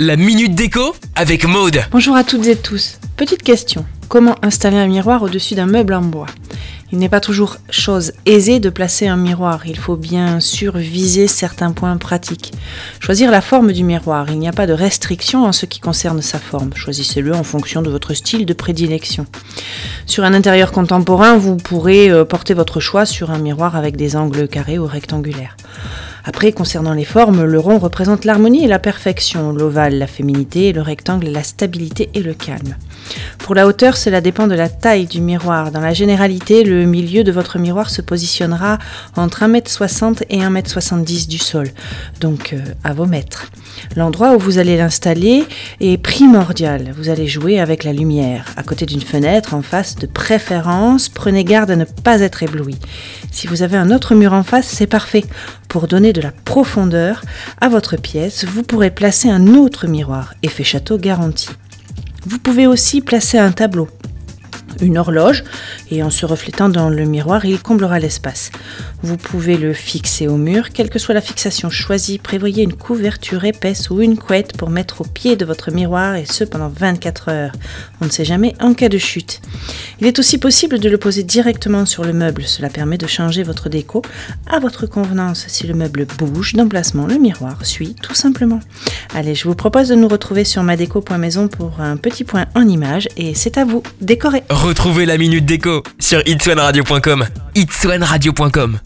La minute déco avec Maude. Bonjour à toutes et tous. Petite question. Comment installer un miroir au-dessus d'un meuble en bois? Il n'est pas toujours chose aisée de placer un miroir. Il faut bien sûr viser certains points pratiques. Choisir la forme du miroir. Il n'y a pas de restriction en ce qui concerne sa forme. Choisissez-le en fonction de votre style de prédilection. Sur un intérieur contemporain, vous pourrez euh, porter votre choix sur un miroir avec des angles carrés ou rectangulaires. Après, concernant les formes, le rond représente l'harmonie et la perfection, l'ovale la féminité, le rectangle la stabilité et le calme. Pour la hauteur, cela dépend de la taille du miroir. Dans la généralité, le milieu de votre miroir se positionnera entre 1m60 et 1m70 du sol, donc euh, à vos mètres. L'endroit où vous allez l'installer est primordial. Vous allez jouer avec la lumière. À côté d'une fenêtre, en face de préférence, prenez garde à ne pas être ébloui. Si vous avez un autre mur en face, c'est parfait. Pour donner de la profondeur à votre pièce, vous pourrez placer un autre miroir, effet château garanti. Vous pouvez aussi placer un tableau une horloge et en se reflétant dans le miroir, il comblera l'espace. Vous pouvez le fixer au mur, quelle que soit la fixation choisie, prévoyez une couverture épaisse ou une couette pour mettre au pied de votre miroir et ce pendant 24 heures. On ne sait jamais en cas de chute. Il est aussi possible de le poser directement sur le meuble, cela permet de changer votre déco à votre convenance. Si le meuble bouge d'emplacement, le miroir suit tout simplement. Allez, je vous propose de nous retrouver sur madeco.maison pour un petit point en image et c'est à vous, décorer. Retrouvez la minute déco sur itswanradio.com. itswanradio.com